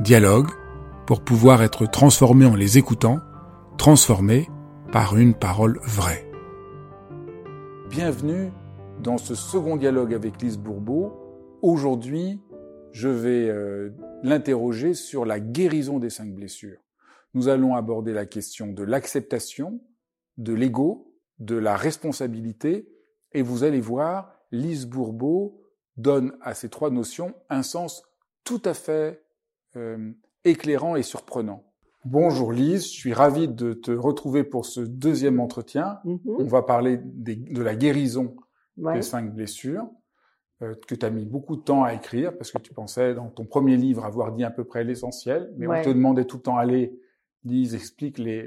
Dialogue pour pouvoir être transformé en les écoutant, transformé par une parole vraie. Bienvenue dans ce second dialogue avec Lise Bourbeau. Aujourd'hui, je vais euh, l'interroger sur la guérison des cinq blessures. Nous allons aborder la question de l'acceptation, de l'ego, de la responsabilité, et vous allez voir, Lise Bourbeau donne à ces trois notions un sens tout à fait euh, éclairant et surprenant. Bonjour Lise, je suis ravi de te retrouver pour ce deuxième entretien. Mm-hmm. On va parler de la guérison les cinq blessures, euh, que tu as mis beaucoup de temps à écrire parce que tu pensais dans ton premier livre avoir dit à peu près l'essentiel, mais on te demandait tout le temps, allez, lise, explique les...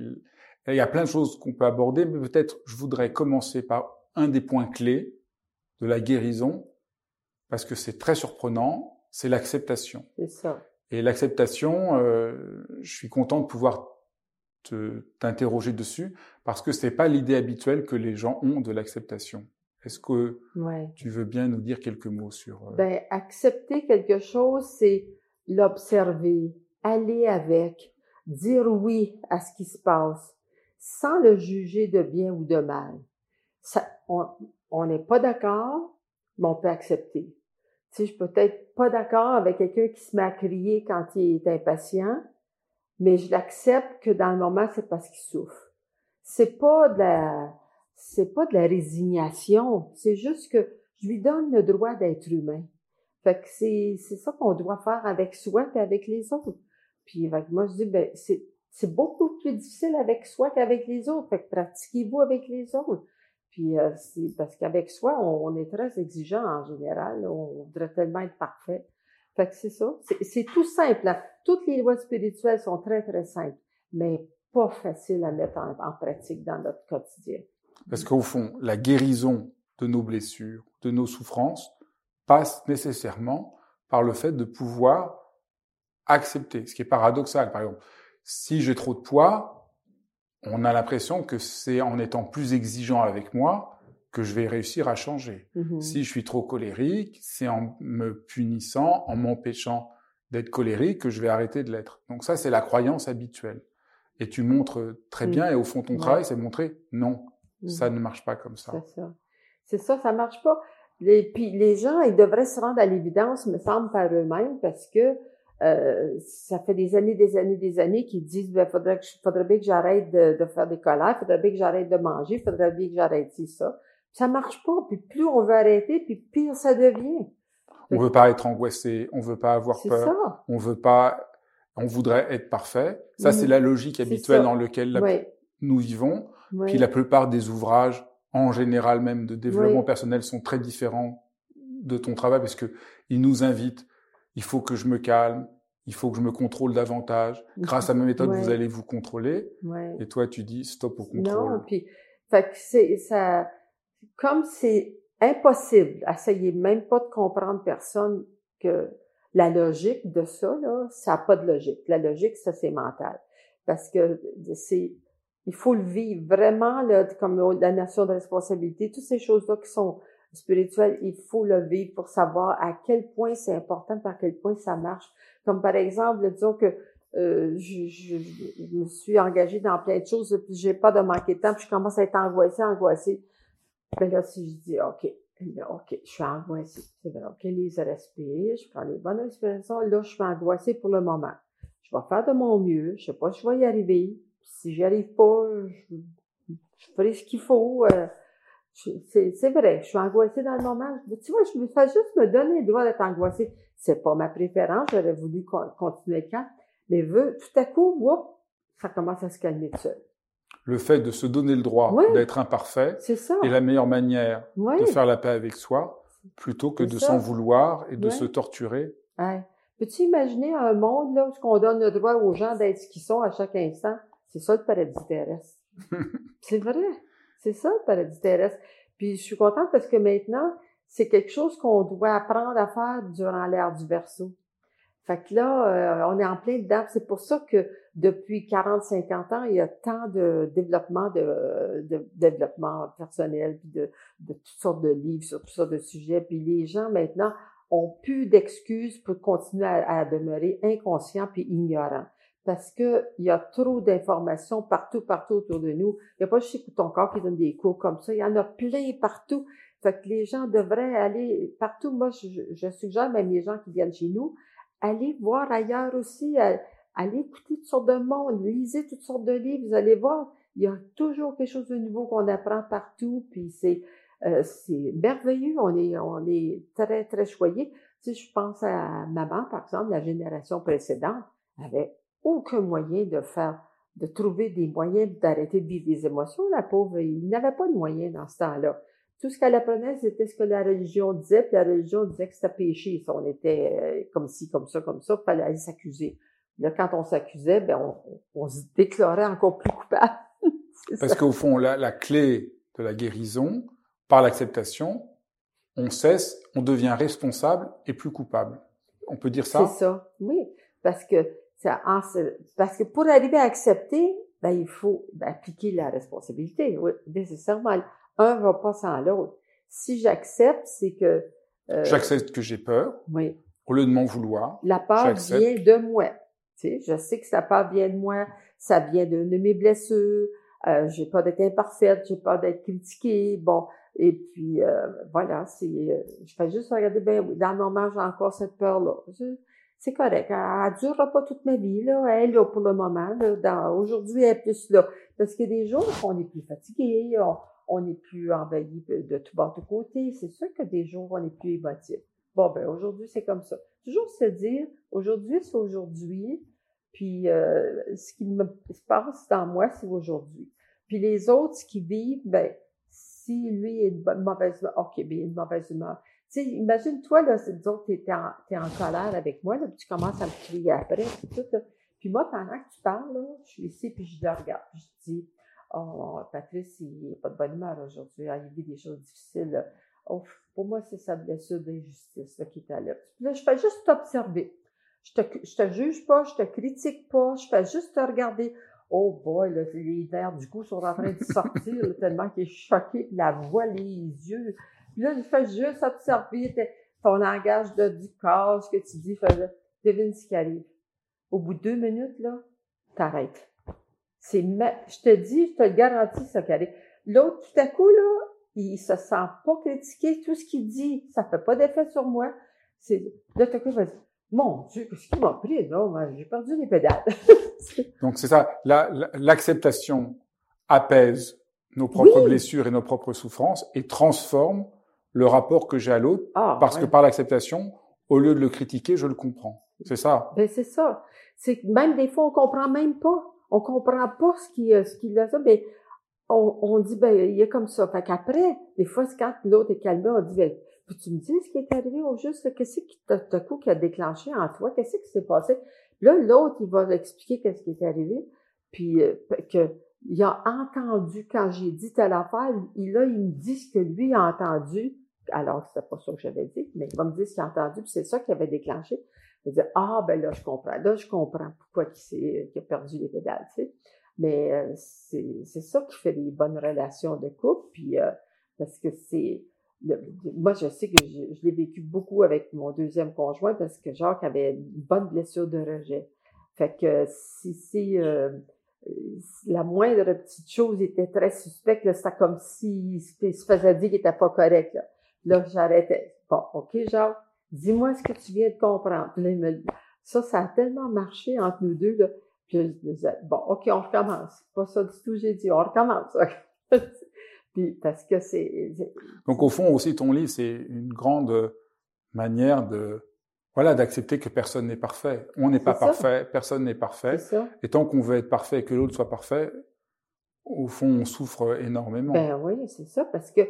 Il y a plein de choses qu'on peut aborder, mais peut-être je voudrais commencer par un des points clés de la guérison, parce que c'est très surprenant, c'est l'acceptation. C'est ça. Et l'acceptation, euh, je suis content de pouvoir t'interroger dessus, parce que c'est pas l'idée habituelle que les gens ont de l'acceptation. Est-ce que tu veux bien nous dire quelques mots sur... Euh... Ben, accepter quelque chose, c'est l'observer, aller avec, dire oui à ce qui se passe, sans le juger de bien ou de mal. Ça, on n'est pas d'accord, mais on peut accepter. Sais, je peux être pas d'accord avec quelqu'un qui se met à crier quand il est impatient, mais je l'accepte que dans le moment, c'est parce qu'il souffre. C'est pas de la c'est pas de la résignation, c'est juste que je lui donne le droit d'être humain. Fait que c'est, c'est ça qu'on doit faire avec soi et avec les autres. Puis moi, je dis, ben, c'est, c'est beaucoup plus difficile avec soi qu'avec les autres. Fait que pratiquez-vous avec les autres. Puis euh, c'est parce qu'avec soi, on, est très exigeant en général. On voudrait tellement être parfait. Fait que c'est ça. C'est, tout simple. Là. Toutes les lois spirituelles sont très, très simples, mais pas faciles à mettre en pratique dans notre quotidien. Parce qu'au fond, la guérison de nos blessures, de nos souffrances, passe nécessairement par le fait de pouvoir accepter, ce qui est paradoxal. Par exemple, si j'ai trop de poids, on a l'impression que c'est en étant plus exigeant avec moi que je vais réussir à changer. Mm-hmm. Si je suis trop colérique, c'est en me punissant, en m'empêchant d'être colérique que je vais arrêter de l'être. Donc ça, c'est la croyance habituelle. Et tu montres très bien, et au fond, ton travail, c'est montrer non. Ça mmh. ne marche pas comme ça. C'est ça. C'est ça, ça marche pas. Les, puis les gens, ils devraient se rendre à l'évidence, me semble, par eux-mêmes, parce que euh, ça fait des années, des années, des années qu'ils disent, ben, faudrait, que, faudrait bien que j'arrête de, de, faire des colères, faudrait bien que j'arrête de manger, faudrait bien que j'arrête ça. Ça marche pas. Puis plus on veut arrêter, puis pire ça devient. On veut pas être angoissé, on veut pas avoir peur, ça. on veut pas, on voudrait être parfait. Ça, c'est mmh. la logique habituelle dans laquelle nous vivons. Puis la plupart des ouvrages, en général même de développement personnel, sont très différents de ton travail parce que ils nous invitent. Il faut que je me calme. Il faut que je me contrôle davantage. Grâce à ma méthode, vous allez vous contrôler. Et toi, tu dis stop au contrôle. Non, puis, fait que c'est ça. Comme c'est impossible, essayez même pas de comprendre personne que la logique de ça là, ça n'a pas de logique. La logique, ça c'est mental, parce que c'est il faut le vivre vraiment, là, comme la notion de responsabilité, toutes ces choses-là qui sont spirituelles, il faut le vivre pour savoir à quel point c'est important, à quel point ça marche. Comme par exemple, disons que euh, je, je, me suis engagée dans plein de choses, puis j'ai pas de manquer de temps, puis je commence à être angoissée, angoissée. Ben là, si je dis, OK, OK, je suis angoissée. OK, les respire, je prends les bonnes respirations. Là, je suis angoissée pour le moment. je vais faire de mon mieux, je sais pas si je vais y arriver. Si j'y arrive pas, je, je ferai ce qu'il faut. Euh, c'est vrai, je suis angoissée dans le moment. Tu vois, je me fais juste me donner le droit d'être angoissée. C'est pas ma préférence, j'aurais voulu continuer quand, mais tout à coup, whoop, ça commence à se calmer tout seul. Le fait de se donner le droit d'être imparfait est la meilleure manière de faire la paix avec soi, plutôt que de s'en vouloir et de se torturer. Ouais. Peux-tu imaginer un monde là où on donne le droit aux gens d'être ce qu'ils sont à chaque instant? C'est ça le paradis terrestre. c'est vrai. C'est ça le paradis terrestre. Puis je suis contente parce que maintenant, c'est quelque chose qu'on doit apprendre à faire durant l'ère du verso. Fait que là, euh, on est en plein dedans. C'est pour ça que depuis 40-50 ans, il y a tant de développement de, de développement personnel, puis de, de toutes sortes de livres sur toutes sortes de sujets. Puis les gens maintenant ont plus d'excuses pour continuer à, à, demeurer inconscients puis ignorants parce que il y a trop d'informations partout, partout autour de nous. Il n'y a pas juste ton corps qui donne des cours comme ça. Il y en a plein partout. Fait que les gens devraient aller partout. Moi, je, suggère même les gens qui viennent chez nous, aller voir ailleurs aussi, aller écouter toutes sortes de monde, lisez toutes sortes de livres. Vous allez voir, il y a toujours quelque chose de nouveau qu'on apprend partout. Puis c'est euh, c'est merveilleux. On est on est très très choyés. Si je pense à maman, par exemple, la génération précédente avait aucun moyen de faire, de trouver des moyens d'arrêter de vivre des émotions. La pauvre, il n'avait pas de moyens dans ce temps-là. Tout ce qu'elle apprenait, c'était ce que la religion disait, puis la religion disait que c'était péché. Si on était euh, comme ci, comme ça, comme ça, il fallait aller s'accuser. Là, quand on s'accusait, ben on, on, se déclarait encore plus coupable. Parce qu'au fond, la, la clé de la guérison, par l'acceptation, on cesse, on devient responsable et plus coupable. On peut dire ça? C'est ça, oui. Parce que parce que pour arriver à accepter, ben, il faut ben, appliquer la responsabilité. Oui, nécessairement. Un va pas sans l'autre. Si j'accepte, c'est que... Euh, j'accepte que j'ai peur. Oui. Au lieu de m'en vouloir. La peur vient de moi. Tu sais, je sais que ça part vient de moi. Ça vient de, de mes blessures. Euh, j'ai peur d'être imparfaite. J'ai peur d'être critiquée. Bon. Et puis, euh, voilà, c'est, euh, je fais juste regarder, ben oui, dans le moment, j'ai encore cette peur-là c'est correct. Elle, ne durera pas toute ma vie, là. Elle, là, pour le moment, aujourd'hui, elle est plus là. Parce que des jours, on est plus fatigué, on, est plus envahi de tout bas de côté. C'est sûr que des jours, on est plus émotif. Bon, ben, aujourd'hui, c'est comme ça. Toujours se dire, aujourd'hui, c'est aujourd'hui. Puis, euh, ce qui me se passe dans moi, c'est aujourd'hui. Puis les autres, qu'ils vivent, ben, si lui est une mauvaise humeur, OK, bien, une mauvaise humeur sais, imagine-toi, là, disons que t'es en, es en colère avec moi, là, puis tu commences à me crier après, tout, Puis moi, pendant que tu parles, là, je suis ici, puis je le regarde, puis je dis, oh, Patrice, il n'a pas de bonne humeur aujourd'hui, hein, il vit des choses difficiles. Oh, pour moi, c'est sa blessure d'injustice qui est là. Puis là, je fais juste t'observer. Je te, je te juge pas, je te critique pas, je fais juste te regarder. Oh boy, là, les nerfs du coup sont en train de sortir tellement qu'il est choqué, la voix, les yeux. Puis là, il fait juste observer ton langage de, du corps, ce que tu dis. Fait, devine ce qui arrive. Au bout de deux minutes, là, t'arrêtes. C'est, je te dis, je te le garantis, ça qui arrive. L'autre, tout à coup, là, il se sent pas critiqué. Tout ce qu'il dit, ça fait pas d'effet sur moi. C'est, là, tout à coup, il va dire, mon Dieu, qu'est-ce qui m'a pris? Non, j'ai perdu les pédales. Donc, c'est ça. l'acceptation apaise nos propres blessures et nos propres souffrances et transforme le rapport que j'ai à l'autre, ah, parce que par l'acceptation, au lieu de le critiquer, je le comprends. C'est ça. Ben c'est ça. C'est même des fois on comprend même pas. On comprend pas ce qui ce qu'il a ça, mais on, on dit ben il est comme ça. Fait qu'après, des fois quand l'autre est calmé, on dit ben peux-tu me dire ce qui est arrivé au juste? Qu'est-ce qui t'a coup qui a déclenché en toi? Qu'est-ce qui s'est passé? Là l'autre il va expliquer qu'est-ce qui est arrivé, puis euh, que il a entendu quand j'ai dit telle affaire, il là il me dit ce que lui a entendu alors c'était pas ça que j'avais dit, mais il va me dire ce qu'il a entendu, puis c'est ça qui avait déclenché. Il va dire, ah, ben là, je comprends. Là, je comprends pourquoi il, a perdu les pédales, tu sais. Mais euh, c'est, c'est ça qui fait des bonnes relations de couple, puis euh, parce que c'est... moi, je sais que je, l'ai vécu beaucoup avec mon deuxième conjoint parce que Jacques avait une bonne blessure de rejet. Fait que si, si euh, la moindre petite chose était très suspecte, c'était comme s'il se faisait dire qu'il était pas correct. Là, j'arrêtais. Bon, OK, Jacques, dis-moi ce que tu viens de comprendre. Là, il me, Ça, ça a tellement marché entre nous deux, là. Puis je disais, bon, OK, on recommence. Pas ça du tout, j'ai dit, on recommence. Puis parce que c'est... Donc au fond aussi, ton livre, c'est une grande manière de voilà, d'accepter que personne n'est parfait. On n'est pas parfait, personne n'est parfait. Et tant qu'on veut être parfait et que l'autre soit parfait, au fond, on souffre énormément. Ben oui, c'est ça, parce que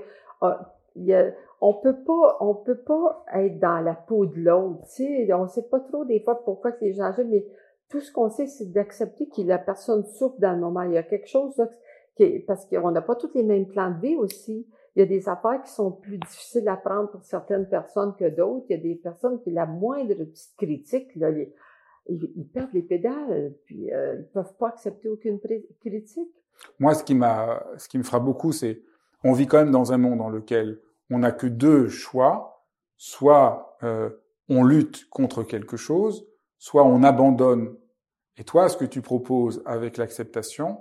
euh, y a, on peut pas, on peut pas être dans la peau de l'autre. Tu sais, on sait pas trop des fois pourquoi les gens agissent, mais tout ce qu'on sait, c'est d'accepter que la personne souffre dans le moment. Il y a quelque chose là, qui parce qu'on n'a pas tous les mêmes plans de vie aussi. Il y a des affaires qui sont plus difficiles à prendre pour certaines personnes que d'autres. Il y a des personnes qui, la moindre petite critique, là, ils, perdent les pédales, puis euh, ils peuvent pas accepter aucune critique. Moi, ce qui m'a, ce qui me fera beaucoup, c'est, on vit quand même dans un monde dans lequel on n'a que deux choix. Soit euh, on lutte contre quelque chose, soit on abandonne. Et toi, ce que tu proposes avec l'acceptation,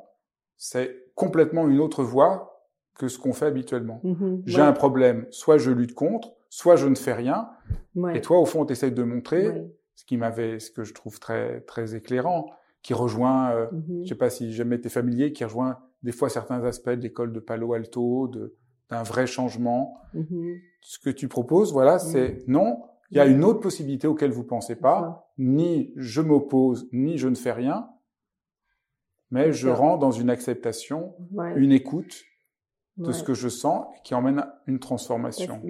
c'est complètement une autre voie que ce qu'on fait habituellement. Mm-hmm. J'ai un problème, soit je lutte contre, soit je ne fais rien. Et toi, au fond, tu essayes de montrer ce qui m'avait, ce que je trouve très très éclairant, qui rejoint, euh, mm-hmm. je sais pas si jamais été familier, qui rejoint des fois certains aspects de l'école de Palo Alto, de d'un vrai changement. Mm-hmm. Ce que tu proposes, voilà, c'est non, il y a une autre possibilité auquel vous pensez pas, ni je m'oppose, ni je ne fais rien, mais je rends dans une acceptation, une écoute, de ce que je sens qui emmène une transformation.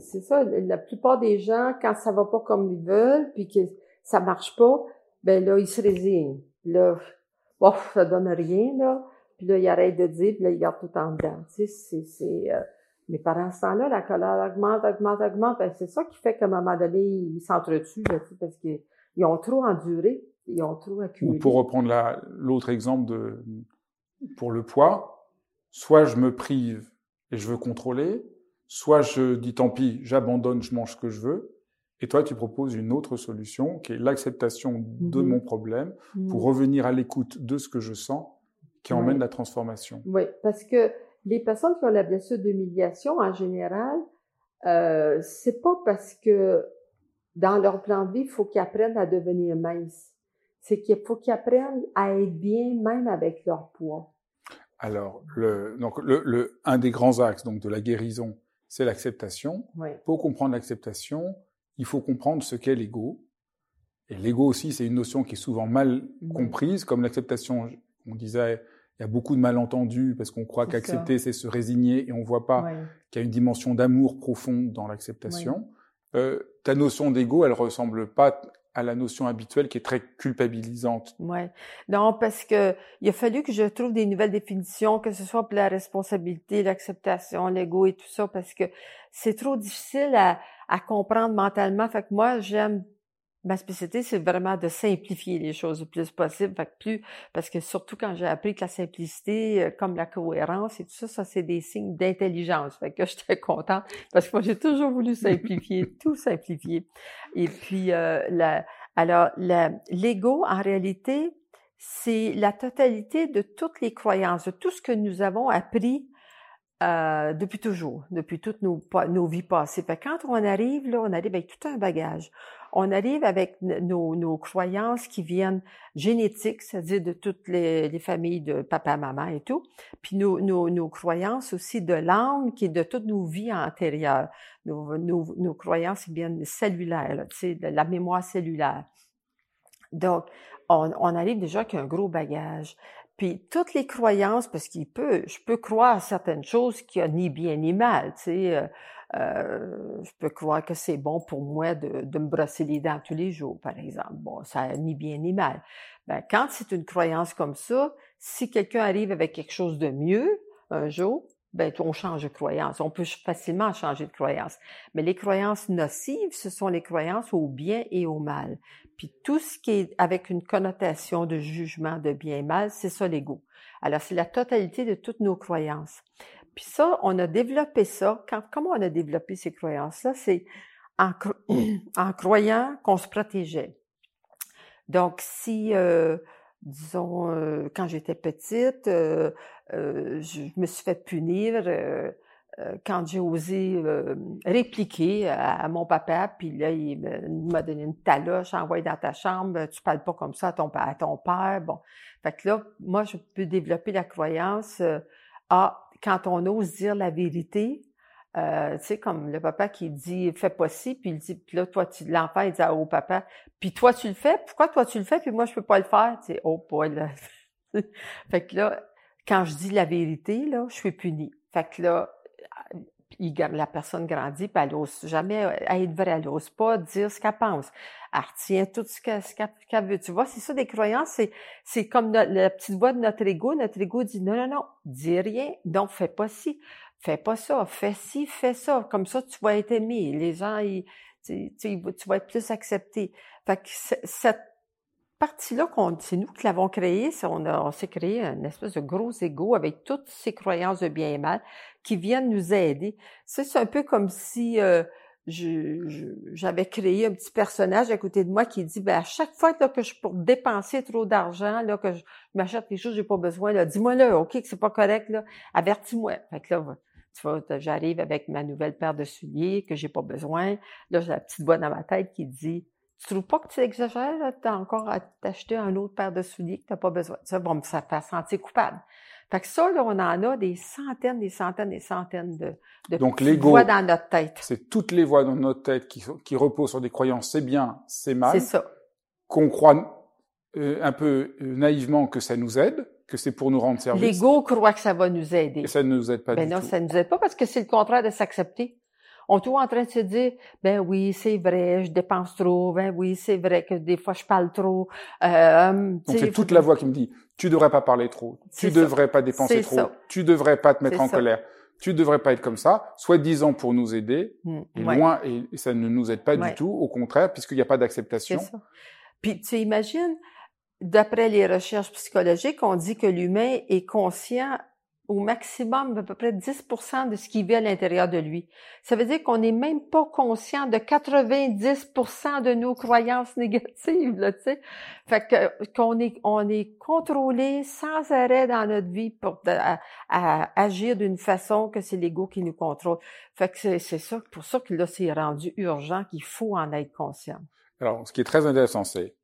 C'est ça, la plupart des gens, quand ça va pas comme ils veulent, puis que ça marche pas, ben là, ils se résignent. Là, bof, ça donne rien, là. Puis là, ils arrêtent de dire, puis là, ils gardent tout en dedans. Tu sais, c'est... Euh, mais pendant ce temps-là, la colère augmente, augmente, augmente. Ben, c'est ça qui fait qu'à un moment donné, ils s'entretuent, parce qu'ils ont trop enduré, ils ont trop accumulé. Ou pour reprendre l'autre exemple de, pour le poids, soit je me prive et je veux contrôler, soit je dis tant pis, j'abandonne, je mange ce que je veux. Et toi, tu proposes une autre solution qui est l'acceptation de mhm. mon problème pour mhm. revenir à l'écoute de ce que je sens qui emmène la transformation. Oui, parce que les personnes qui ont la blessure d'humiliation, en général, euh, c'est pas parce que dans leur plan de vie, il faut qu'ils apprennent à devenir minces. C'est qu'il faut qu'ils apprennent à être bien même avec leur poids. Alors, le, donc le, le, un des grands axes donc de la guérison, c'est l'acceptation. Pour comprendre l'acceptation, il faut comprendre ce qu'est l'ego. Et l'ego aussi, c'est une notion qui est souvent mal comprise, comme l'acceptation. On disait, il y a beaucoup de malentendus parce qu'on croit qu'accepter, c'est se résigner, et on voit pas qu'il y a une dimension d'amour profond dans l'acceptation. Euh, ta notion d'ego, elle ressemble pas à la notion habituelle qui est très culpabilisante. Ouais. Non, parce que il a fallu que je trouve des nouvelles définitions, que ce soit pour la responsabilité, l'acceptation, l'ego et tout ça, parce que c'est trop difficile à, à comprendre mentalement. Fait que moi, j'aime ma spécialité, c'est vraiment de simplifier les choses le plus possible. Fait que plus, parce que surtout quand j'ai appris que la simplicité, euh, comme la cohérence et tout ça, ça c'est des signes d'intelligence. Fait que j'étais contente parce que moi j'ai toujours voulu simplifier, tout simplifier. Et puis euh, la, alors l'ego en réalité, c'est la totalité de toutes les croyances, de tout ce que nous avons appris euh, depuis toujours, depuis toutes nos, nos vies passées. Fait quand on arrive là, on arrive avec tout un bagage on arrive avec nos, croyances qui viennent génétiques, c'est-à-dire de toutes les, les, familles de papa, maman et tout, puis nos, nos, nos croyances aussi de l'âme qui est de toutes nos vies antérieures. Nos, nos, croyances viennent cellulaires, sais, de la mémoire cellulaire. Donc, on, on arrive déjà avec un gros bagage. Puis toutes les croyances, parce qu'il peut, je peux croire à certaines choses qui ont ni bien ni mal, tu sais. Euh, je peux croire que c'est bon pour moi de, de, me brosser les dents tous les jours, par exemple. Bon, ça ni bien ni mal. Ben, quand c'est une croyance comme ça, si quelqu'un arrive avec quelque chose de mieux un jour, ben, on change de croyance. On peut facilement changer de croyance. Mais les croyances nocives, ce sont les croyances au bien et au mal. Puis tout ce qui est avec une connotation de jugement de bien et mal, c'est ça l'ego. Alors, c'est la totalité de toutes nos croyances. Puis ça, on a développé ça. Comment on a développé ces croyances-là? C'est en, croyant qu'on se protégeait. Donc, si, euh, disons, euh, quand j'étais petite, euh, je me suis fait punir quand j'ai osé répliquer à, mon papa, puis là, il m'a donné une taloche, envoyé dans ta chambre, tu parles pas comme ça à ton, à ton père. Bon. Fait que là, moi, je peux développer la croyance, euh, ah, quand on ose dire la vérité, euh, tu sais, comme le papa qui dit fais pas ci, puis il dit, puis là, toi, tu l'enfant, il dit au papa, puis toi, tu le fais, pourquoi toi, tu le fais, puis moi, je peux pas le faire? Tu sais, oh boy, là. fait que là, quand je dis la vérité, là, je suis punie. Fait que là, la personne grandit, puis elle n'ose jamais être vraie, elle n'ose pas dire ce qu'elle pense. Elle retient tout ce qu'elle veut. Tu vois, c'est ça des croyances, c'est comme la petite voix de notre ego. Notre ego dit non, non, non, dis rien, donc fais pas ci, fais pas ça, fais ci, fais ça. Comme ça, tu vas être aimé. Les gens, ils, tu, tu, vas être plus accepté. Fait que cette partie-là, c'est nous qui l'avons créée, on, on s'est créé une espèce de gros ego avec toutes ces croyances de bien et mal qui viennent nous aider. C'est un peu comme si euh, j'avais créé un petit personnage à côté de moi qui dit, ben, à chaque fois que je pour dépenser trop d'argent, que je, m'achète quelque chose que j'ai pas besoin, dis-moi là, ok, que c'est pas correct, avertis-moi. Fait que là, tu vois, j'arrive avec ma nouvelle paire de souliers que j'ai pas besoin. Là, j'ai la petite voix dans ma tête qui dit, tu trouves pas que tu exagères, tu as encore à t'acheter un autre paire de souliers que tu n'as pas besoin? Ça, bon, ça fait sentir coupable. Fait que ça, là, on en a des centaines, des centaines, des centaines de, de Donc, voix dans notre tête. C'est toutes les voix dans notre tête qui, qui reposent sur des croyances, c'est bien, c'est mal. C'est ça. Qu'on croit euh, un peu euh, naïvement que ça nous aide, que c'est pour nous rendre service. L'ego croit que ça va nous aider. Et ça ne nous aide pas ben du non, tout. ça ne nous aide pas parce que c'est le contraire de s'accepter on est toujours en train de se dire, ben oui, c'est vrai, je dépense trop, ben oui, c'est vrai que des fois je parle trop. Euh, c'est toute la voix qui me dit, tu devrais pas parler trop, tu devrais pas dépenser trop, tu devrais pas te mettre en colère, tu devrais pas être comme ça, soit disant pour nous aider, mmh, et loin, et ça ne nous aide pas du tout, au contraire, puisqu'il n'y a pas d'acceptation. Puis tu imagines, d'après les recherches psychologiques, on dit que l'humain est conscient au maximum à peu près 10 de ce qu'il vit à l'intérieur de lui. Ça veut dire qu'on n'est même pas conscient de 90% de nos croyances négatives, là, tu sais. Fait que, qu'on est, on est contrôlé sans arrêt dans notre vie pour à, agir d'une façon que c'est l'ego qui nous contrôle. Fait que c'est, c'est ça, pour ça que là, c'est rendu urgent qu'il faut en être conscient. Alors, ce qui est très intéressant, c'est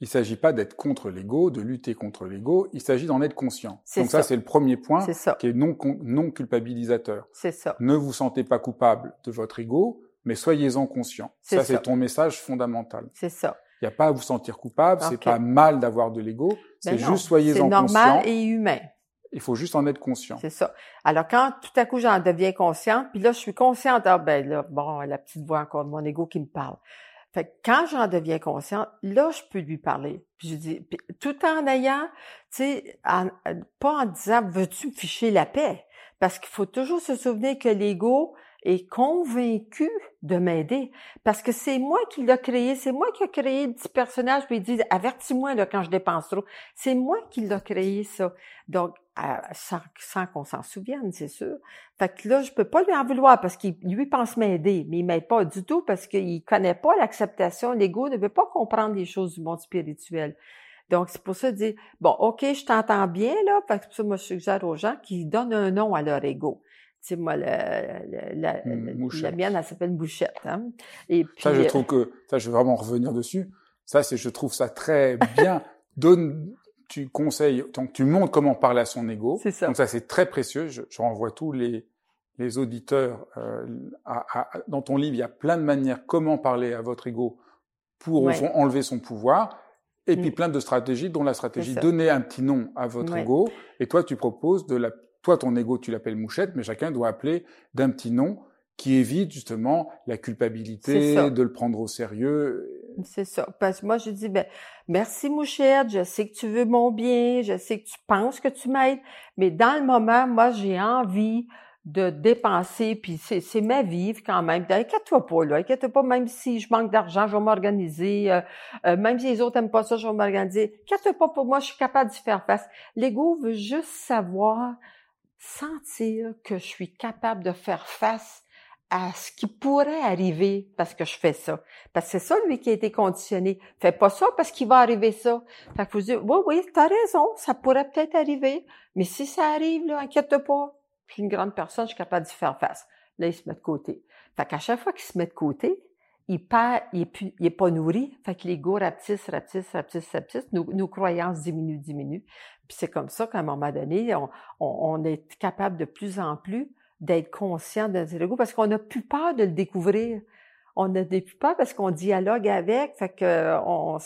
il ne s'agit pas d'être contre l'ego, de lutter contre l'ego, il s'agit d'en être conscient. Donc ça, c'est le premier point qui est non, non culpabilisateur. C'est ça. Ne vous sentez pas coupable de votre ego, mais soyez-en conscient. Ça, c'est ton message fondamental. C'est ça. Il n'y a pas à vous sentir coupable, c'est pas mal d'avoir de l'ego, c'est ben juste soyez-en conscient. C'est normal et humain. Il faut juste en être conscient. C'est ça. Alors quand tout à coup j'en deviens consciente, puis là je suis consciente, ah ben là, bon, la petite voix encore de mon ego qui me parle. Fait que quand j'en deviens consciente, là, je peux lui parler. Puis je dis, tout en ayant, tu sais, pas en disant, veux-tu me ficher la paix? Parce qu'il faut toujours se souvenir que l'ego est convaincu de m'aider. Parce que c'est moi qui l'ai créé, c'est moi qui ai créé le petit personnage, puis il dit, avertis-moi là quand je dépense trop. C'est moi qui l'ai créé, ça. Donc, sans, qu'on s'en souvienne, c'est sûr. Fait que là, je peux pas lui en vouloir parce qu'il lui pense m'aider, mais il m'aide pas du tout parce qu'il connaît pas l'acceptation. L'ego ne veut pas comprendre les choses du monde spirituel. Donc, c'est pour ça de dire, bon, OK, je t'entends bien, là, parce que ça, moi, je suggère aux gens qui donnent un nom à leur ego. Tu sais, moi, la, la, la, mienne, elle s'appelle Bouchette. Hein? Et puis, ça, je trouve que, ça, je vais vraiment revenir dessus. Ça, c'est, je trouve ça très bien. Donne, tu conseilles, donc tu montres comment parler à son ego. C'est ça. Donc ça, c'est très précieux. Je, je, renvoie tous les, les auditeurs euh, à, à, dans ton livre. Il y a plein de manières comment parler à votre ego pour enlever son pouvoir. Et puis mm. plein de stratégies, dont la stratégie donner un petit nom à votre ego. Et toi, tu proposes de la, toi, ton ego, tu l'appelles mouchette, mais chacun doit appeler d'un petit nom qui évite justement la culpabilité, de le prendre au sérieux. C'est ça. Parce que moi, je dis, ben, merci Mouchette, je sais que tu veux mon bien, je sais que tu penses que tu m'aides, mais dans le moment, moi, j'ai envie de dépenser, puis c'est ma vie quand même. Inquiète-toi pas, là. Inquiète-toi pas, même si je manque d'argent, je vais m'organiser. Euh, euh, même si les autres aiment pas ça, je vais m'organiser. Inquiète-toi pas pour moi, je suis capable d'y faire face. L'ego veut juste savoir, sentir que je suis capable de faire face à ce qui pourrait arriver parce que je fais ça. Parce que c'est ça, lui, qui a été conditionné. Fais pas ça parce qu'il va arriver ça. Fait que vous dire, oui, oui, t'as raison, ça pourrait peut-être arriver. Mais si ça arrive, là, inquiète pas. je suis une grande personne, je suis capable d'y faire face. Là, il se met de côté. Fait qu'à chaque fois qu'il se met de côté, il perd, il est, pas nourri. Fait que l'ego rapetisse, rapetisse, rapetisse, rapetisse. Nos, croyances diminuent, diminuent. Puis c'est comme ça qu'à un moment donné, on, on, est capable de plus en plus d'être conscient de notre ego parce qu'on n'a plus peur de le découvrir. On n'a plus peur parce qu'on dialogue avec. Fait que on,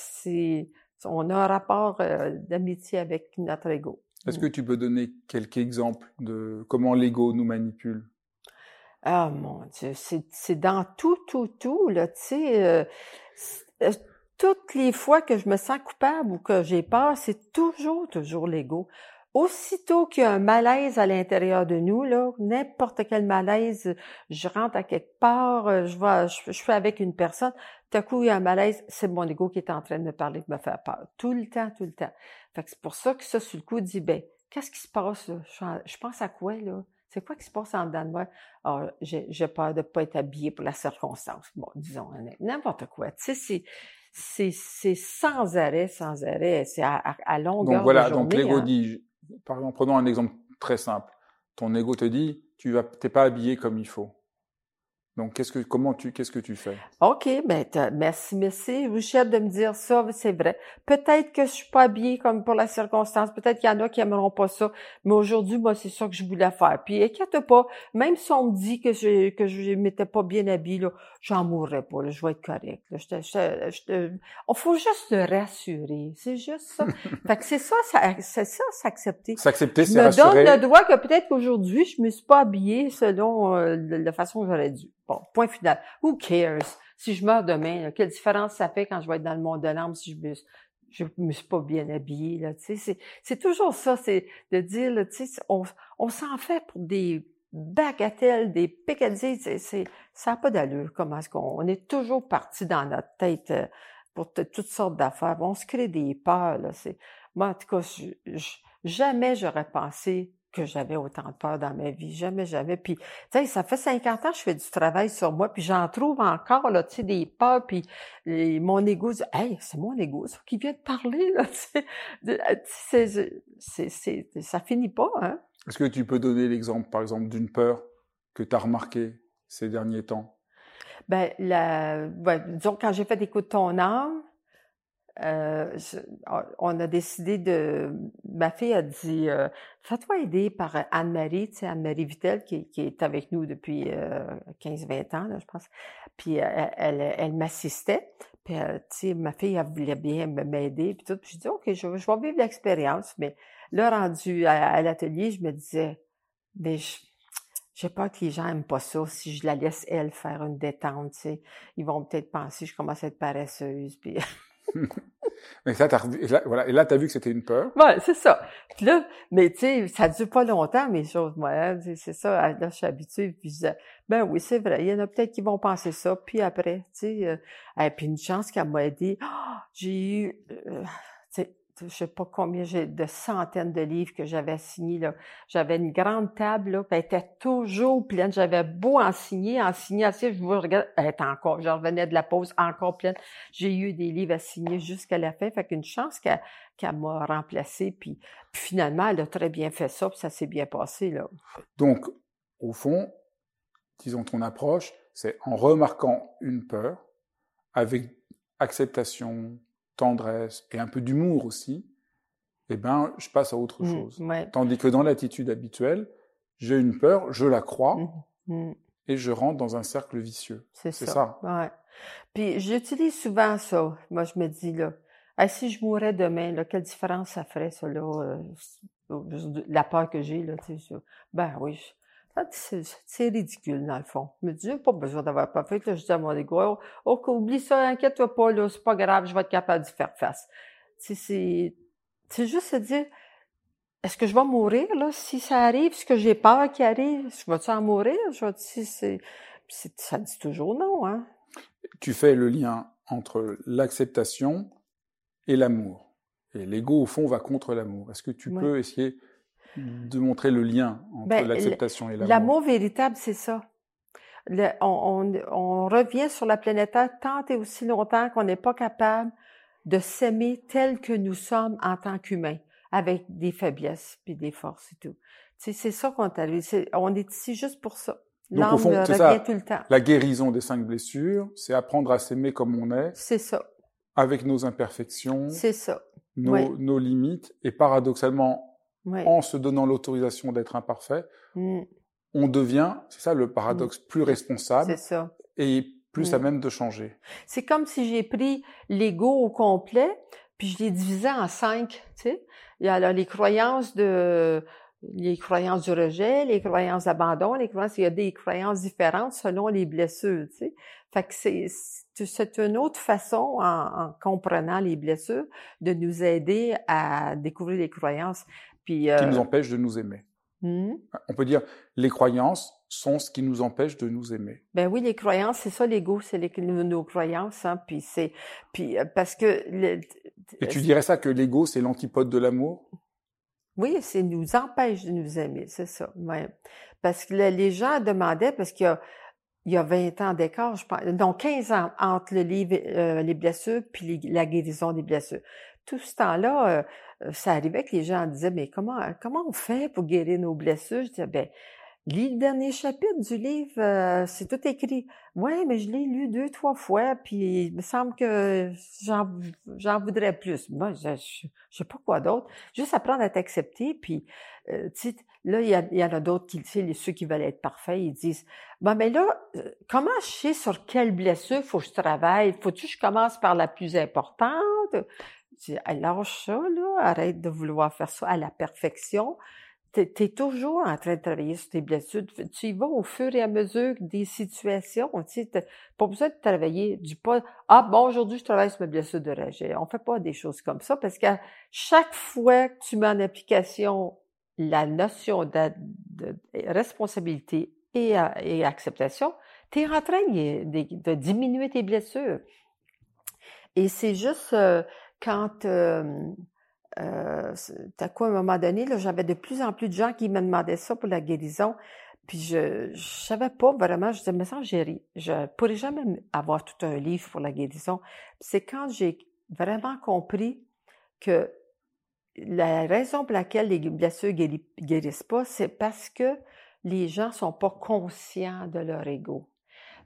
on a un rapport euh, d'amitié avec notre ego. Est-ce que tu peux donner quelques exemples de comment l'ego nous manipule? Ah mon Dieu, c'est dans tout, tout, tout, là, tu sais. Euh, euh, toutes les fois que je me sens coupable ou que j'ai peur, c'est toujours, toujours l'ego. Aussitôt qu'il y a un malaise à l'intérieur de nous, là, n'importe quel malaise, je rentre à quelque part, euh, je vois, je, je, fais avec une personne, tout à coup il y a un malaise, c'est mon ego qui est en train de me parler, de me faire peur. Tout le temps, tout le temps. Fait que c'est pour ça que ça, sur le coup, dit, ben, qu'est-ce qui se passe là? Je, pense à quoi, là? C'est quoi qui se passe en dedans de moi? Ah, j'ai peur de ne pas être habillée pour la circonstance. Bon, disons, n'importe quoi. Tu sais, c'est sans arrêt, sans arrêt. C'est à, à, longueur Donc voilà, de journée, donc l'ego hein. dit, par exemple, prenons un exemple très simple. Ton ego te dit, tu t'es pas habillé comme il faut. Donc, qu'est-ce que, comment tu, qu'est-ce que tu fais? OK, ben, merci, merci, Richard, de me dire ça, c'est vrai. Peut-être que je suis pas habillée comme pour la circonstance. Peut-être qu'il y en a qui aimeront pas ça. Mais aujourd'hui, moi, c'est ça que je voulais faire. Puis, inquiète pas, même si on me dit que je, que je m'étais pas bien habillée, là, j'en mourrais pas, là, je vais être correct, là. Je, je, on faut juste le rassurer. C'est juste ça. fait que c'est ça, c'est ça, s'accepter. S'accepter, c'est rassurer. Me donne le droit que peut-être qu'aujourd'hui, je me suis pas habillée selon euh, la façon que j'aurais dû. Bon, point final. Who cares? Si je meurs demain, quelle différence ça fait quand je vais être dans le monde de l'âme si je me, je me suis pas bien habillée, là, tu sais, c'est toujours ça, c'est de dire, tu sais, on, s'en fait pour des bagatelles, des picadilles, c'est, ça n'a pas d'allure, comment est-ce qu'on, on est toujours parti dans notre tête euh, pour toutes sortes d'affaires, on se crée des peurs, là, c'est, moi, en tout cas, jamais j'aurais pensé que j'avais autant de peur dans ma vie. Jamais, jamais. Puis, tu sais, ça fait 50 ans que je fais du travail sur moi, puis j'en trouve encore, là, tu sais, des peurs, puis mon ego dit, hey, c'est mon ego, qui vient de parler, là, tu sais. Ça finit pas, hein. Est-ce que tu peux donner l'exemple, par exemple, d'une peur que tu as remarquée ces derniers temps? Ben, la, ben, disons, quand j'ai fait Écoute ton âme, euh, on a décidé de... Ma fille a dit, euh, fais-toi aider par Anne-Marie, tu sais, Anne-Marie Vittel, qui, est avec nous depuis euh, 15-20 ans, là, je pense. Puis euh, elle, elle, m'assistait. Puis, euh, tu sais, ma fille, elle voulait bien m'aider, puis tout. Puis je dis, OK, je, vais vivre l'expérience. Mais là, rendu à, l'atelier, je me disais, mais je, j'ai peur que les gens aiment pas ça si je la laisse, elle, faire une détente, tu sais. Ils vont peut-être penser que je commence à être paresseuse, puis... mais ça, t'as là, voilà, et là, tu as vu que c'était une peur. Ouais, c'est ça. Puis là, mais tu sais, ça dure pas longtemps, mes choses, moi. Hein, c'est ça, là, je suis habituée. Puis ben oui, c'est vrai, il y en a peut-être qui vont penser ça. Puis après, tu sais, euh, et puis une chance qu'elle m'a aidé. Oh, j'ai eu, euh, je sais pas combien j'ai de centaines de livres que j'avais signés là. J'avais une grande table là, elle était toujours pleine. J'avais beau en signer, en signer assez, je vous regarde, elle était encore. Je revenais de la pause encore pleine. J'ai eu des livres à signer jusqu'à la fin, fait qu'une chance qu'elle m'a remplacé. Puis, puis, finalement, elle a très bien fait ça, puis ça s'est bien passé là. Donc, au fond, disons ton approche, c'est en remarquant une peur avec acceptation, tendresse et un peu d'humour aussi, eh ben, je passe à autre Mmh, chose. ouais. Tandis que dans l'attitude habituelle, j'ai une peur, je la crois Mmh, mmh. et je rentre dans un cercle vicieux. C'est ça. ça. Ouais. Puis j'utilise souvent ça. Moi, je me dis là, ah, si je mourais demain, là, quelle différence ça ferait, ça là, euh, la peur que j'ai là, tu sais. ça. Ben oui. Ça, C'est ridicule, dans le fond. Je me dis, j'ai pas besoin d'avoir peur. Fait là, je dis à mon ego, oh, oublie ça, inquiète-toi pas, là, c'est pas grave, je vais être capable d'y faire face. C'est, juste se dire, est-ce que je vais mourir, là, si ça arrive, ce que j'ai peur qui arrive, je vais-tu en mourir? Je vais si c'est, c'est- ça dit toujours non, hein? Tu fais le lien entre l'acceptation et l'amour. Et l'ego, au fond, va contre l'amour. Est-ce que tu Ouais. peux essayer de montrer le lien entre Ben, l'acceptation et l'amour L'amour véritable, c'est ça. Le- on, on- on revient sur la planète Terre tant et aussi longtemps qu'on n'est pas capable de s'aimer tel que nous sommes en tant qu'humains. avec des faiblesses puis des forces et tout. Tu sais, c'est ça qu'on est On est ici juste pour ça. Fond, c'est ça. Tout le temps. La guérison des cinq blessures, c'est apprendre à s'aimer comme on est. C'est ça. Avec nos imperfections. C'est ça. Nos, nos, limites. Et paradoxalement, en se donnant l'autorisation d'être imparfait, mm. on devient, c'est ça le paradoxe, mm. plus responsable. Ça. Et plus à mm. même de changer. C'est comme si j'ai pris l'ego au complet, puis je l'ai divisé en cinq, tu sais. Il y a les croyances de les croyances du rejet, les croyances d'abandon, les croyances, il y a des croyances différentes selon les blessures, tu sais. Fait que c'est, c'est une autre façon, en, comprenant les blessures, de nous aider à découvrir les croyances. Puis, euh, qui nous empêchent de nous aimer. Hmm? On peut dire, les croyances sont ce qui nous empêche de nous aimer. Ben oui, les croyances, c'est ça l'ego, c'est nos croyances, hein, puis c'est, puis euh, parce que. Et tu dirais ça que l'ego, c'est l'antipode de l'amour? Oui, c'est nous empêche de nous aimer, c'est ça. Ouais. Parce que les gens demandaient, parce qu'il y a, il y a 20 ans d'écart, je pense, donc 15 ans entre le livre euh, Les blessures puis la guérison des blessures. Tout ce temps-là, euh, ça arrivait que les gens disaient, mais comment, comment on fait pour guérir nos blessures? Je disais, ben, Lis le dernier chapitre du livre, c'est tout écrit. Ouais, mais je l'ai lu deux, trois fois, puis il me semble que j'en, voudrais plus. Moi, je, je, sais pas quoi d'autre. Juste apprendre à t'accepter, puis euh, là, il y, il y en a d'autres qui, tu ceux qui veulent être parfaits, ils disent, bon, mais là, comment je sais sur quelle blessure faut que je travaille? Faut-tu que je commence par la plus importante? Dis, lâche ça, là, arrête de vouloir faire ça à la perfection tu es, toujours en train de travailler sur tes blessures. Tu y vas au fur et à mesure des situations. Tu sais, pas besoin de travailler du pas. Ah bon, aujourd'hui je travaille sur mes blessures de rejet. On fait pas des choses comme ça parce qu'à chaque fois que tu mets en application la notion de, responsabilité et, et acceptation, tu es en train de, diminuer tes blessures. Et c'est juste euh, quand euh, euh, à quoi, un moment donné, j'avais de plus en plus de gens qui me demandaient ça pour la guérison. Puis je, je savais pas vraiment, je disais, mais ça, j'ai Je pourrais jamais avoir tout un livre pour la guérison. C'est quand j'ai vraiment compris que la raison pour laquelle les blessures guérissent pas, c'est parce que les gens sont pas conscients de leur ego.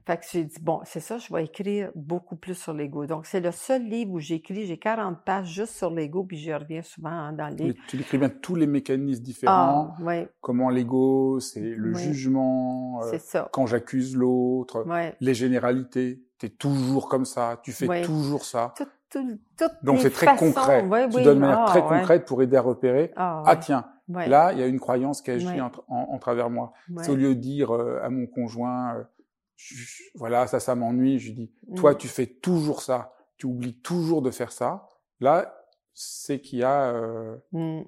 Fait que j'ai dit, bon, c'est ça, je vais écrire beaucoup plus sur l'ego. Donc, c'est le seul livre où j'écris, j'ai 40 pages juste sur l'ego, puis je reviens souvent hein, dans les... Tu décris bien tous les mécanismes différents. Ah, oui. Comment l'ego, c'est le jugement, euh, ça. quand j'accuse l'autre, les généralités. Tu es toujours comme ça, tu fais toujours ça. Tout, Donc, c'est très concret. tu donnes de manière très ah, concrète pour aider à repérer. Ah, ah tiens, là, il y a une croyance qui agit en, en, travers moi. C'est au lieu de dire euh, à mon conjoint... Euh, voilà, ça, ça m'ennuie. Je lui dis, toi, mm. tu fais toujours ça. Tu oublies toujours de faire ça. Là, c'est qu'il y a euh, mm.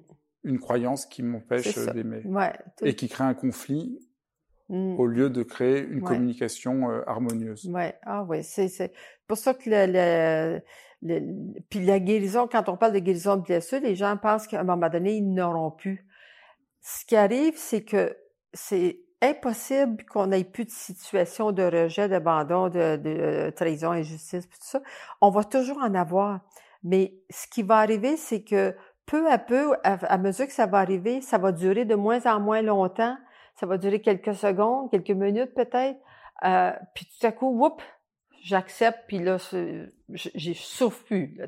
une croyance qui m'empêche d'aimer et qui crée un conflit mm. au lieu de créer une communication euh, harmonieuse. Ouais, ah ouais, c'est c'est pour ça que le, le, puis la guérison, quand on parle de guérison de blessure, les gens pensent qu'à un moment donné ils n'auront plus. Ce qui arrive, c'est que c'est impossible qu'on n'ait plus de situation de rejet, d'abandon, de, de, euh, trahison, injustice, tout ça. On va toujours en avoir. Mais ce qui va arriver, c'est que peu à peu, à, mesure que ça va arriver, ça va durer de moins en moins longtemps. Ça va durer quelques secondes, quelques minutes peut-être. Euh, puis tout à coup, whoop, j'accepte, puis là, j'ai souffre plus.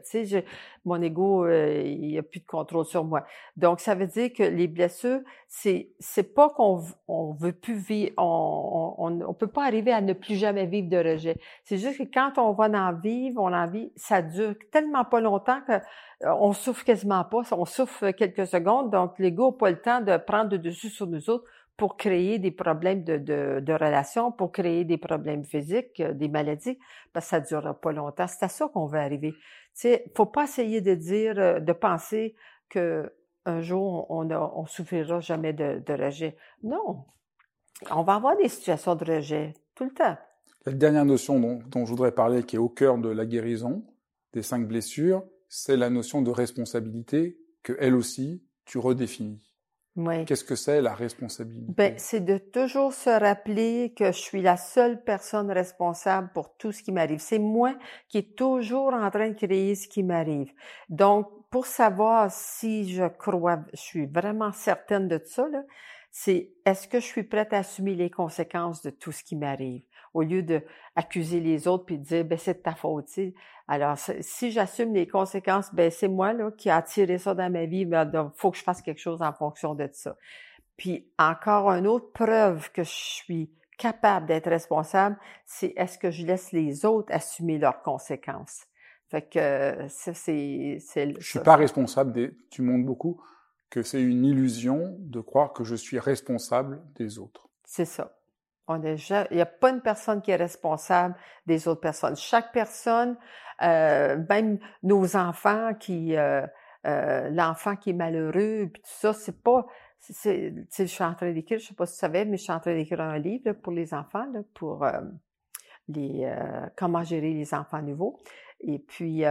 Mon ego, euh, il n'y a plus de contrôle sur moi. Donc, ça veut dire que les blessures, c'est c'est pas qu'on on veut plus vivre, on, on, peut pas arriver à ne plus jamais vivre de rejet. C'est juste que quand on va en vivre, on en vit, ça dure tellement pas longtemps que euh, on souffre quasiment pas, on souffre quelques secondes. Donc, l'ego n'a pas le temps de prendre le dessus sur nous autres pour créer des problèmes de, relations, pour créer des problèmes physiques, euh, des maladies, parce que ça ne durera pas longtemps. C'est à ça qu'on va arriver. Tu sais, faut pas essayer de dire, euh, de penser que un jour on, ne souffrira jamais de, de rejet. Non, on va avoir des situations de rejet tout le temps. La dernière notion dont, dont je voudrais parler, qui est au cœur de la guérison des cinq blessures, c'est la notion de responsabilité que elle aussi tu redéfinis. Qu'est-ce que c'est la responsabilité? Ben, c'est de toujours se rappeler que je suis la seule personne responsable pour tout ce qui m'arrive. C'est moi qui est toujours en train de créer ce qui m'arrive. Donc, pour savoir si je crois, je suis vraiment certaine de ça, c'est est-ce que je suis prête à assumer les conséquences de tout ce qui m'arrive? Au lieu de accuser les autres puis de dire ben c'est de ta faute. Alors si j'assume les conséquences, ben c'est moi là qui a attiré ça dans ma vie, ben il faut que je fasse quelque chose en fonction de ça. Puis encore une autre preuve que je suis capable d'être responsable, c'est est-ce que je laisse les autres assumer leurs conséquences? Fait que ça, c'est... Je suis pas responsable des... Tu montres beaucoup que c'est une illusion de croire que je suis responsable des autres. C'est ça. On est il n'y a pas une personne qui est responsable des autres personnes. Chaque personne, euh, même nos enfants qui, euh, euh, l'enfant qui est malheureux, puis tout ça, c'est pas, c'est, je suis en train d'écrire, je sais pas si tu savais, mais je suis en train d'écrire un livre pour les enfants, pour les, comment gérer les enfants nouveaux. Et puis,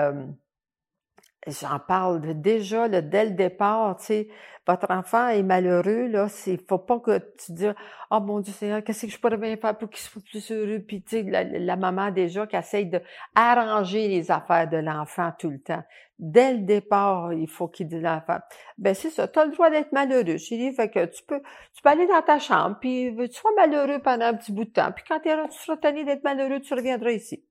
j'en parle déjà là, dès le départ, tu sais, votre enfant est malheureux, là, c'est faut pas que tu dises Oh mon Dieu Seigneur, qu'est-ce que je pourrais bien faire pour qu'il soit plus heureux? Puis tu sais, la, maman déjà qui essaye de arranger les affaires de l'enfant tout le temps. Dès le départ, il faut qu'il dise l'enfant. Ben c'est ça, tu as le droit d'être malheureux, chérie, fait que tu peux tu peux aller dans ta chambre, puis tu sois malheureux pendant un petit bout de temps. Puis quand tu seras tanné d'être malheureux, tu reviendras ici.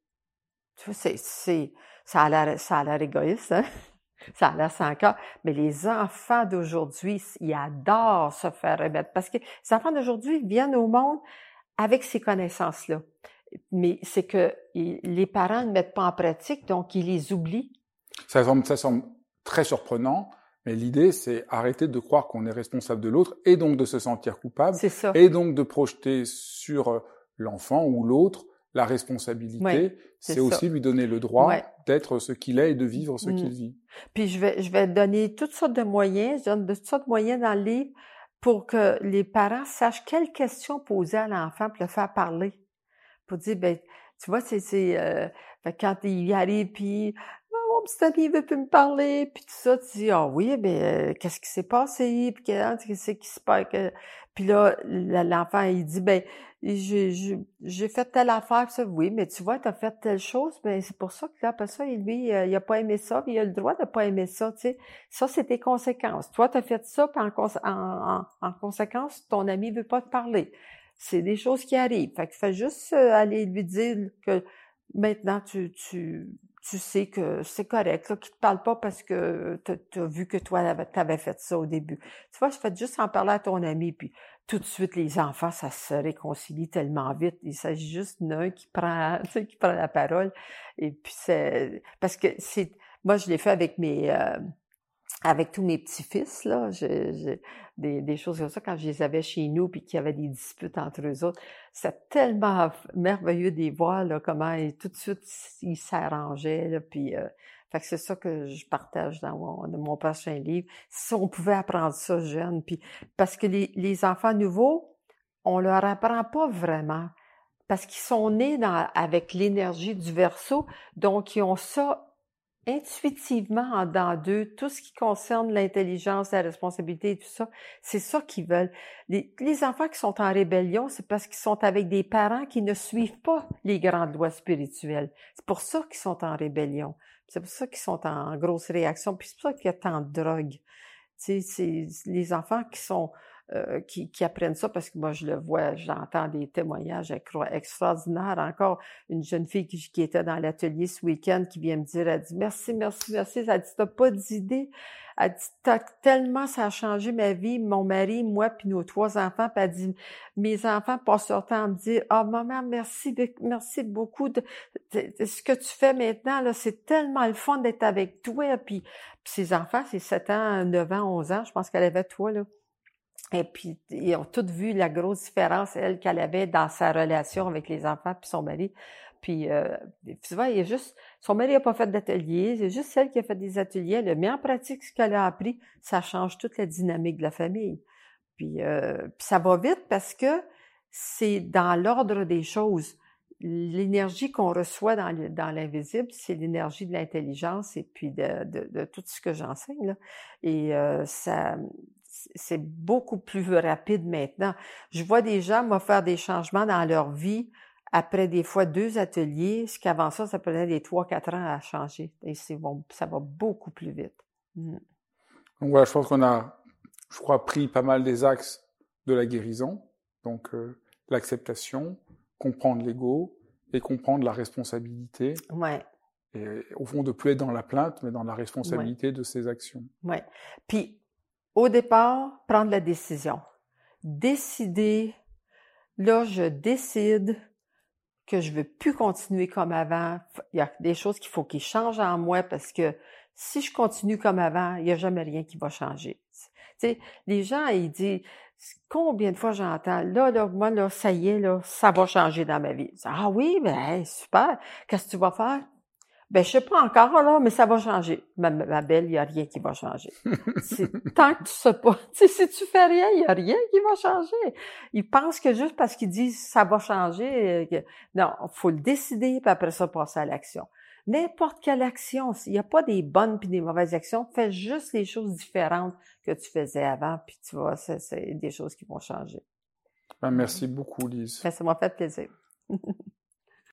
Tu vois, c'est, ça a l'air, ça a l'air égoïste, hein? Ça a l'air sans cœur. Mais les enfants d'aujourd'hui, ils adorent se faire remettre parce que les enfants d'aujourd'hui viennent au monde avec ces connaissances-là. Mais c'est que les parents ne mettent pas en pratique, donc ils les oublient. Ça semble, ça semble très surprenant, mais l'idée, c'est arrêter de croire qu'on est responsable de l'autre et donc de se sentir coupable. Ça. Et donc de projeter sur l'enfant ou l'autre la responsabilité, c'est aussi lui donner le droit d'être ce qu'il est et de vivre ce qu'il mm. vit. Puis je vais, je vais donner toutes sortes de moyens, je donne toutes sortes de moyens dans le livre pour que les parents sachent quelles questions poser à l'enfant pour le faire parler. Pour dire, ben, tu vois, c'est, c'est euh, quand il arrive, puis mon petit ami veut plus me parler, puis tout ça, tu dis, ah oui, ben, qu'est-ce qui s'est passé, puis qu'est-ce qui se passe, puis là, l'enfant, il dit, ben, j'ai fait telle affaire, ça, oui, mais tu vois, tu as fait telle chose, ben c'est pour ça que là, après ça, lui, euh, il a pas aimé ça, puis il a le droit de pas aimer ça, tu sais. Ça, c'est tes conséquences. Toi, tu as fait ça, puis en, en, conséquence, ton ami veut pas te parler. C'est des choses qui arrivent. Fait que fais juste euh, aller lui dire que maintenant, tu, tu sais que c'est correct, là, qu'il te parle pas parce que tu as vu que toi, tu avais fait ça au début. Tu vois, je fais juste en parler à ton ami, puis tout de suite, les enfants, ça se réconcilie tellement vite. Il s'agit juste d'un qui prend, qui prend la parole. Et puis c'est, parce que c'est, moi, je l'ai fait avec mes, euh, avec tous mes petits-fils, là, j'ai des, des, choses comme ça, quand je les avais chez nous, puis qu'il y avait des disputes entre eux autres, c'est tellement merveilleux de les voir, là, comment et tout de suite, ils s'arrangeaient, puis... Euh, fait que c'est ça que je partage dans mon, dans mon prochain livre. Si on pouvait apprendre ça jeune, puis parce que les, les enfants nouveaux, on leur apprend pas vraiment parce qu'ils sont nés dans, avec l'énergie du verso, donc ils ont ça intuitivement en dans d'eux, tout ce qui concerne l'intelligence, la responsabilité et tout ça, c'est ça qu'ils veulent. Les, enfants qui sont en rébellion, c'est parce qu'ils sont avec des parents qui ne suivent pas les grandes lois spirituelles. C'est pour ça qu'ils sont en rébellion. C'est pour ça qu'ils sont en grosse réaction. Puis c'est pour ça qu'il y a tant de drogue. Tu sais, c'est les enfants qui sont euh, qui, qui, apprennent ça parce que moi, je le vois, j'entends des témoignages extraordinaires. Encore une jeune fille qui, qui était dans l'atelier ce week-end qui vient me dire, elle dit merci, merci, merci. Elle dit, t'as pas d'idée. Elle dit, tellement ça a changé ma vie, mon mari, moi, puis nos trois enfants. Puis elle dit, mes enfants passent leur temps à me dire, oh maman, merci, merci beaucoup de, ce que tu fais maintenant. Là, c'est tellement le fun d'être avec toi. Puis, puis ses enfants, c'est 7 ans, 9 ans, 11 ans. Je pense qu'elle avait toi, là. Et puis, ils ont toutes vu la grosse différence, elle, qu'elle avait dans sa relation avec les enfants puis son mari. Puis, euh, vois, il est juste, son mari n'a pas fait d'atelier, c'est juste celle qui a fait des ateliers, elle a pratique ce qu'elle a appris, ça change toute la dynamique de la famille. Puis, euh, puis ça va vite parce que c'est dans l'ordre des choses. L'énergie qu'on reçoit dans, l'invisible, c'est l'énergie de l'intelligence et puis de, de, de, tout ce que j'enseigne. Là. Et euh, ça, c'est beaucoup plus rapide maintenant. Je vois des gens, moi, faire des changements dans leur vie après des fois deux ateliers, ce qu'avant ça, ça prenait des trois, quatre ans à changer. Et c'est bon, ça va beaucoup plus vite. Mm. Donc voilà, je pense qu'on a, je crois, pris pas mal des axes de la guérison. Donc euh, l'acceptation, comprendre l'ego et comprendre la responsabilité. Ouais. Et au fond, de plus être dans la plainte, mais dans la responsabilité de ses actions. Ouais. Puis, au départ, prendre la décision. Décider, là, je décide que je veux plus continuer comme avant. Il y a des choses qu'il faut qu'ils changent en moi parce que si je continue comme avant, il n'y a jamais rien qui va changer. Tu sais, les gens, ils disent, combien de fois j'entends, là, là, moi, là, ça y est, là, ça va changer dans ma vie. Ah oui, ben, super. Qu'est-ce que tu vas faire? Ben, je sais pas encore, là, mais ça va changer. Ma, belle, il n'y a rien qui va changer. tant que tu sais pas, si tu fais rien, il n'y a rien qui va changer. Ils pensent que juste parce qu'ils disent ça va changer, euh, non, faut le décider, puis après ça, passer à l'action. N'importe quelle action, il n'y a pas des bonnes puis des mauvaises actions. Fais juste les choses différentes que tu faisais avant, puis tu vois, c'est des choses qui vont changer. Ben, merci beaucoup, Lise. Ben, ça m'a fait plaisir.